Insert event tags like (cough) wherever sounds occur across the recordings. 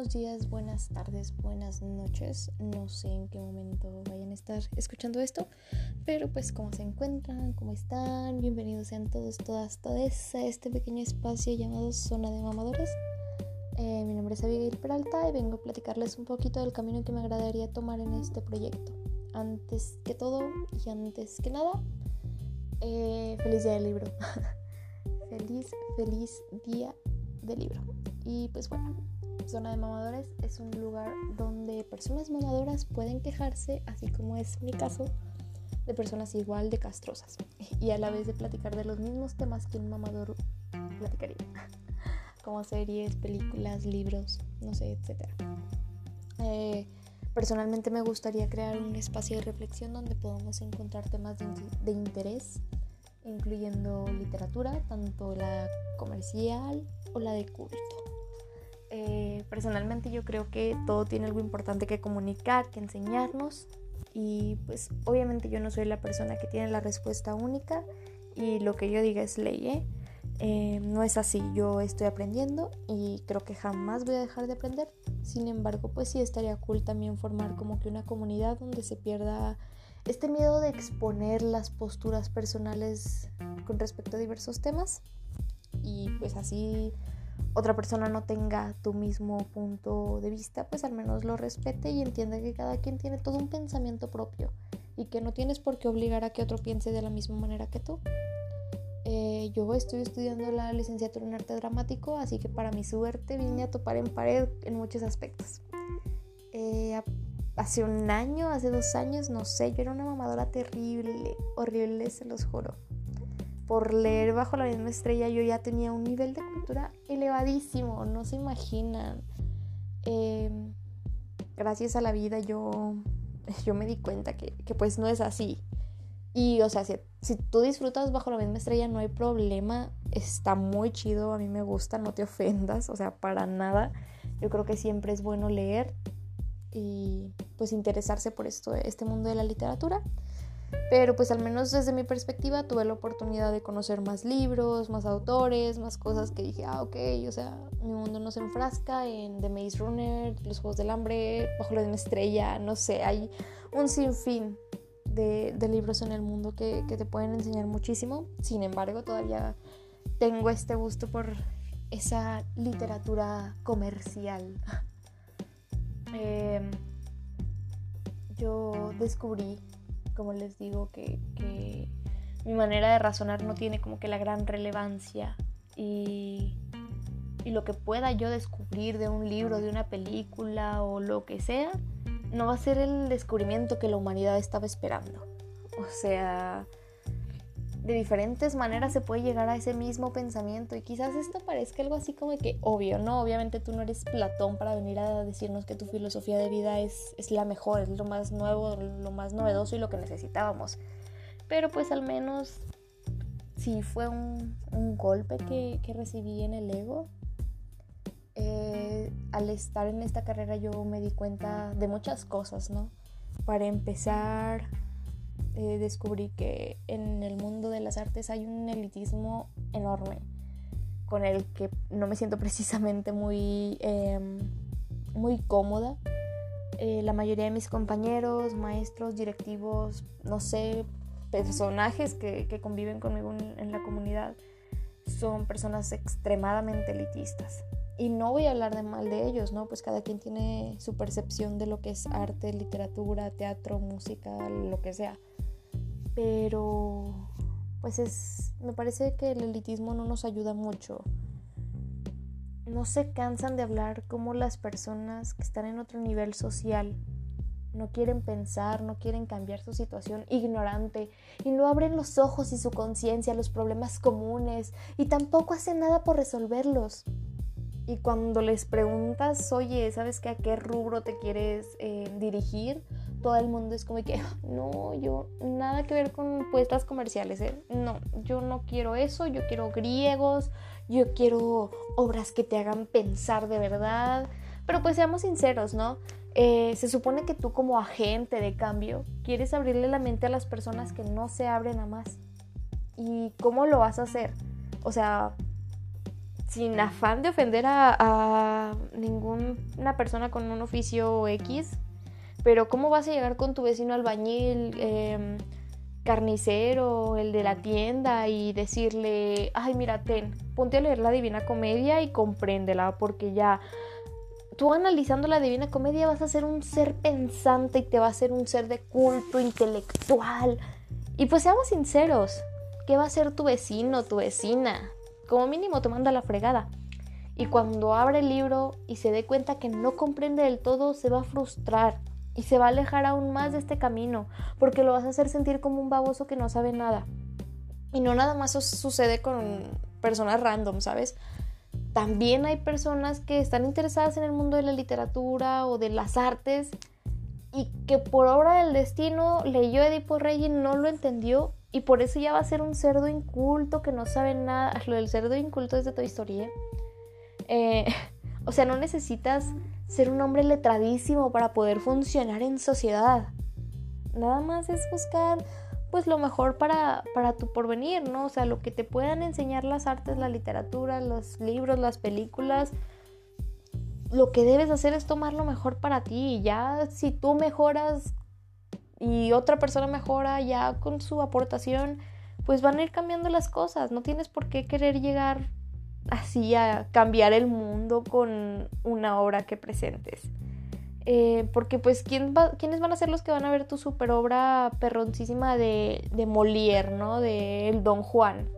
buenos días, buenas tardes, buenas noches. No sé en qué momento vayan a estar escuchando esto, pero pues cómo se encuentran, cómo están, bienvenidos sean todos, todas, todas a este pequeño espacio llamado Zona de Mamadores. Eh, mi nombre es Abigail Peralta y vengo a platicarles un poquito del camino que me agradaría tomar en este proyecto. Antes que todo y antes que nada, eh, feliz día del libro. (laughs) feliz, feliz día del libro. Y pues bueno, Zona de Mamadores es un lugar donde personas mamadoras pueden quejarse, así como es mi caso, de personas igual de castrosas y a la vez de platicar de los mismos temas que un mamador platicaría, (laughs) como series, películas, libros, no sé, etc. Eh, personalmente me gustaría crear un espacio de reflexión donde podamos encontrar temas de, de interés, incluyendo literatura, tanto la comercial o la de culto. Eh, personalmente yo creo que todo tiene algo importante que comunicar, que enseñarnos y pues obviamente yo no soy la persona que tiene la respuesta única y lo que yo diga es ley, ¿eh? Eh, no es así, yo estoy aprendiendo y creo que jamás voy a dejar de aprender. Sin embargo, pues sí estaría cool también formar como que una comunidad donde se pierda este miedo de exponer las posturas personales con respecto a diversos temas y pues así otra persona no tenga tu mismo punto de vista, pues al menos lo respete y entienda que cada quien tiene todo un pensamiento propio y que no tienes por qué obligar a que otro piense de la misma manera que tú. Eh, yo estoy estudiando la licenciatura en arte dramático, así que para mi suerte vine a topar en pared en muchos aspectos. Eh, hace un año, hace dos años, no sé, yo era una mamadora terrible, horrible, se los juro por leer bajo la misma estrella yo ya tenía un nivel de cultura elevadísimo, no se imaginan. Em, gracias a la vida yo, (laughs) yo me di cuenta que, pues no es así. Y o sea, si, si, tú disfrutas bajo la misma estrella no hay problema, está muy chido, a mí me gusta, no te ofendas, o sea, para nada. Yo creo que siempre es bueno leer y pues interesarse por esto, este mundo de la literatura. Pero pues al menos desde mi perspectiva tuve la oportunidad de conocer más libros, más autores, más cosas que dije, ah, ok, o sea, mi mundo no se enfrasca en The Maze Runner, Los Juegos del Hambre, Bajo la estrella, no sé, hay un sinfín de, de libros en el mundo que, que, te pueden enseñar muchísimo. Sin embargo, todavía tengo este gusto por esa literatura comercial. (laughs) eh, yo descubrí como les digo, que, mi manera de razonar no tiene como que la gran relevancia y, y lo que pueda yo descubrir de un libro, de una película o lo que sea, no va a ser el descubrimiento que la humanidad estaba esperando. O sea, de diferentes maneras se puede llegar a ese mismo pensamiento y quizás esto parezca algo así como que obvio, ¿no? Obviamente tú no eres Platón para venir a decirnos que tu filosofía de vida es, es la mejor, es lo más nuevo, lo más novedoso y lo que necesitábamos. Pero pues al menos sí fue un, un golpe que, que, recibí en el ego. Eh, al estar en esta carrera yo me di cuenta de muchas cosas, ¿no? Para empezar, eh, descubrí que en el mundo de las artes hay un elitismo enorme con el que no me siento (laughs) precisamente muy, em, muy cómoda. Eh, la mayoría de mis compañeros, maestros, directivos, no sé, personajes que, que conviven conmigo en, en la comunidad son personas extremadamente elitistas. Y no voy a hablar de mal de ellos, ¿no? Pues cada quien tiene su percepción de lo que es arte, literatura, teatro, música, lo que sea pero pues es, me parece que el elitismo no nos ayuda mucho. No se cansan de hablar como las personas que están en otro nivel social no quieren pensar, no quieren cambiar su situación ignorante y no abren los ojos y su conciencia a los problemas comunes y tampoco hacen nada por resolverlos. Y cuando les preguntas, oye, ¿sabes qué, a qué rubro te quieres eh, dirigir? Todo el mundo es como que, ah, no, yo nada que ver con puestas comerciales, ¿eh? no, yo no quiero eso, yo quiero griegos, yo quiero obras que te hagan pensar de verdad, pero pues seamos sinceros, ¿no? Eh, se supone que tú como agente de cambio quieres abrirle la mente a las personas que no se abren a más. ¿Y cómo lo vas a hacer? O sea, sin afán de ofender a, ninguna persona con un oficio X, pero ¿cómo vas a llegar con tu vecino albañil, em, carnicero, el de la tienda y decirle, ay, mira, ten, ponte a leer la Divina Comedia y compréndela, porque ya tú analizando la Divina Comedia vas a ser un ser pensante y te va a ser un ser de culto, intelectual. Y pues seamos sinceros, ¿qué va a ser tu vecino, tu vecina? Como mínimo te manda la fregada. Y cuando abre el libro y se dé cuenta que no comprende del todo, se va a frustrar y se va a alejar aún más de este camino, porque lo vas a hacer sentir como un baboso que no sabe nada. Y no nada más sucede con personas random, ¿sabes? También hay personas que están interesadas en el mundo de la literatura o de las artes y que por obra del destino leyó Edipo Rey y no lo entendió y por eso ya va a ser un cerdo inculto que no sabe nada. Lo del cerdo inculto es de tu historia. Eh, (laughs) o sea, no necesitas ser un hombre letradísimo para poder funcionar en sociedad. Nada más es buscar pues lo mejor para, para tu porvenir, ¿no? O sea, lo que te puedan enseñar las artes, la literatura, los libros, las películas, lo que debes hacer es tomar lo mejor para ti. Y ya si tú mejoras y otra persona mejora ya con su aportación, pues van a ir cambiando las cosas. No tienes por qué querer llegar así a cambiar el mundo con una obra que presentes. Eh, porque pues ¿quién va, ¿quiénes van a ser los que van a ver tu super obra perroncísima de, de Molière, ¿no? De El Don Juan.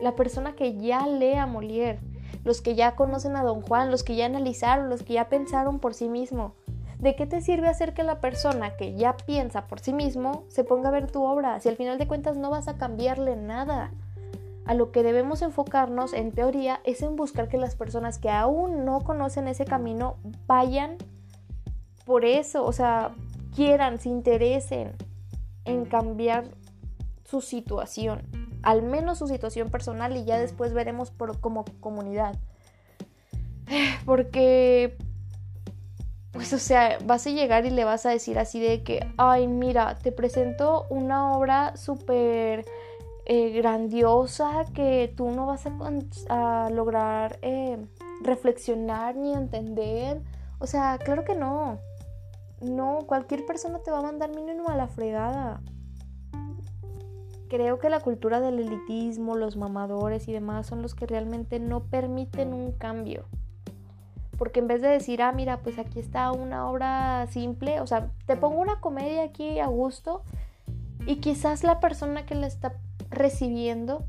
La persona que ya lee a Molière, los que ya conocen a Don Juan, los que ya analizaron, los que ya pensaron por sí mismo. ¿De qué te sirve hacer que la persona que ya piensa por sí mismo se ponga a ver tu obra si al final de cuentas no vas a cambiarle nada? A lo que debemos enfocarnos en teoría es en buscar que las personas que aún no conocen ese camino vayan por eso, o sea, quieran, se interesen en cambiar su situación, al menos su situación personal y ya después veremos por, como comunidad. (sighs) Porque, pues, o sea, vas a llegar y le vas a decir así de que, ay, mira, te presento una obra súper eh, grandiosa que tú no vas a, lograr eh, reflexionar ni entender. O sea, claro que no. No, cualquier persona te va a mandar mínimo a la fregada. Creo que la cultura del elitismo, los mamadores y demás son los que realmente no permiten un cambio. Porque en vez de decir, ah, mira, pues aquí está una obra simple, o sea, te pongo una comedia aquí a gusto y quizás la persona que la está recibiendo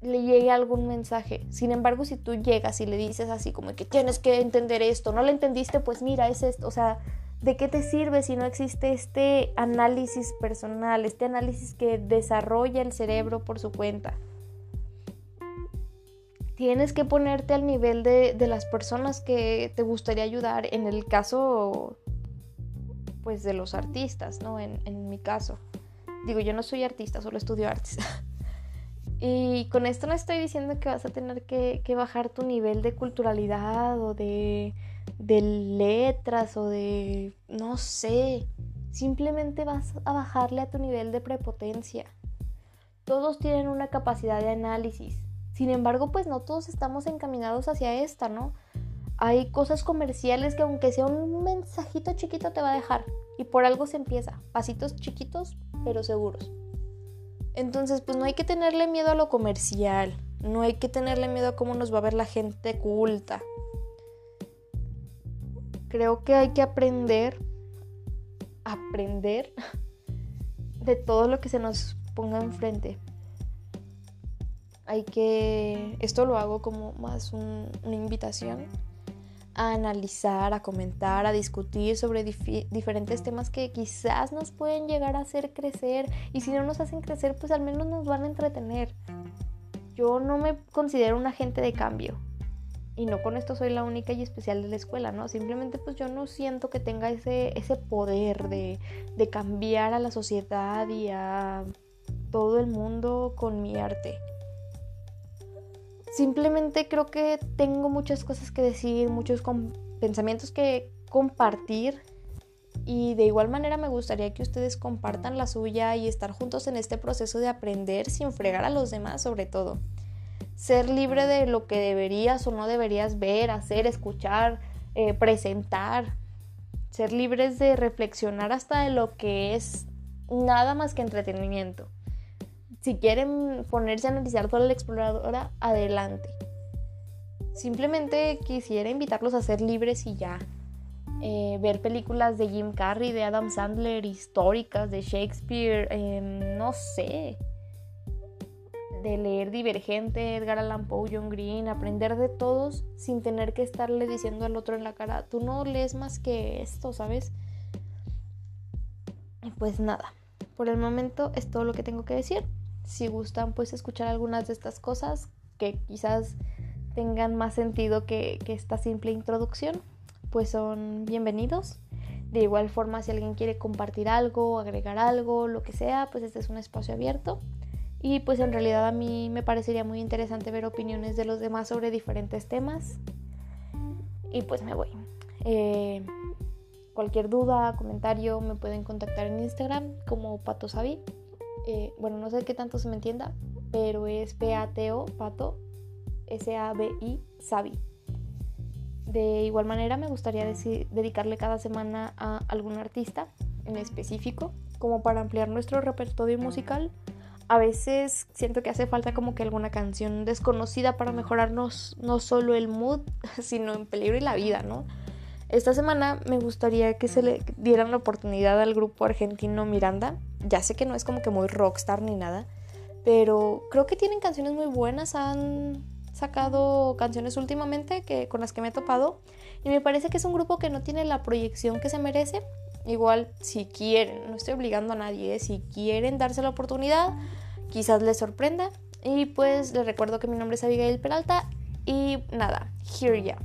le llegue algún mensaje. Sin embargo, si tú llegas y le dices así como que tienes que entender esto, no lo entendiste, pues mira, es esto, o sea, ¿De qué te sirve si no existe este análisis personal, este análisis que desarrolla el cerebro por su cuenta? Tienes que ponerte al nivel de, las personas que te gustaría ayudar, en el caso, pues, de los artistas, ¿no? En, en mi caso. Digo, yo no soy artista, solo estudio artes. (laughs) y con esto no estoy diciendo que vas a tener que, que bajar tu nivel de culturalidad o de de letras o de, no sé, simplemente vas a bajarle a tu nivel de prepotencia. Todos tienen una capacidad de análisis. Sin embargo, pues no todos estamos encaminados hacia esta, ¿no? Hay cosas comerciales que aunque sea un mensajito chiquito te va a dejar. Y por algo se empieza. Pasitos chiquitos, pero seguros. Entonces, pues no hay que tenerle miedo a lo comercial. No hay que tenerle miedo a cómo nos va a ver la gente culta. Creo que hay que aprender, aprender (laughs) de todo lo que se nos ponga enfrente. Hay que, esto lo hago como más una invitación a analizar, a comentar, a discutir sobre diferentes temas que quizás nos pueden llegar a hacer crecer y si no nos hacen crecer, pues al menos nos van a entretener. Yo no me considero un agente de cambio, y no con esto soy la única y especial de la escuela, ¿no? Simplemente pues yo no siento que tenga ese, ese poder de, de cambiar a la sociedad y a todo el mundo con mi arte. Simplemente creo que tengo muchas cosas que decir, muchos pensamientos que compartir y de igual manera me gustaría que ustedes compartan la suya y estar juntos en este proceso de aprender sin fregar a los demás sobre todo ser libre de lo que deberías o no deberías ver, hacer, escuchar, eh, presentar, ser libres de reflexionar hasta de lo que es nada más que entretenimiento. Si quieren ponerse a analizar toda la exploradora, adelante. Simplemente quisiera invitarlos a ser libres y ya. Eh, ver películas de Jim Carrey, de Adam Sandler, históricas, de Shakespeare, em, no sé. De leer Divergente, Edgar Allan Poe, John Green, aprender de todos sin tener que estarle diciendo al otro en la cara, tú no lees más que esto, ¿sabes? Pues nada, por el momento es todo lo que tengo que decir. Si gustan, pues escuchar algunas de estas cosas que quizás tengan más sentido que, esta simple introducción, pues son bienvenidos. De igual forma, si alguien quiere compartir algo, agregar algo, lo que sea, pues este es un espacio abierto. Y pues en realidad a mí me parecería muy interesante ver opiniones de los demás sobre diferentes temas. Y pues me voy. Eh, cualquier duda, comentario, me pueden contactar en Instagram como Pato Sabi. Eh, bueno, no sé qué tanto se me entienda, pero es P-A-T-O, Pato, S-A-B-I, Sabi. De igual manera me gustaría dedicarle cada semana a algún artista en específico, como para ampliar nuestro repertorio musical. A veces siento que hace falta como que alguna canción desconocida para mejorarnos no solo el mood, (laughs) sino en peligro y la vida, ¿no? Esta semana me gustaría que se le dieran la oportunidad al grupo argentino Miranda. Ya sé que no es como que muy rockstar ni nada, pero creo que tienen canciones muy buenas. Han sacado canciones últimamente que, con las que me he topado y me parece que es un grupo que no tiene la proyección que se merece. Igual, si quieren, no estoy obligando a nadie, ¿eh? si quieren darse la oportunidad, quizás les sorprenda. Y pues les recuerdo que mi nombre es Abigail Peralta y nada, here ya.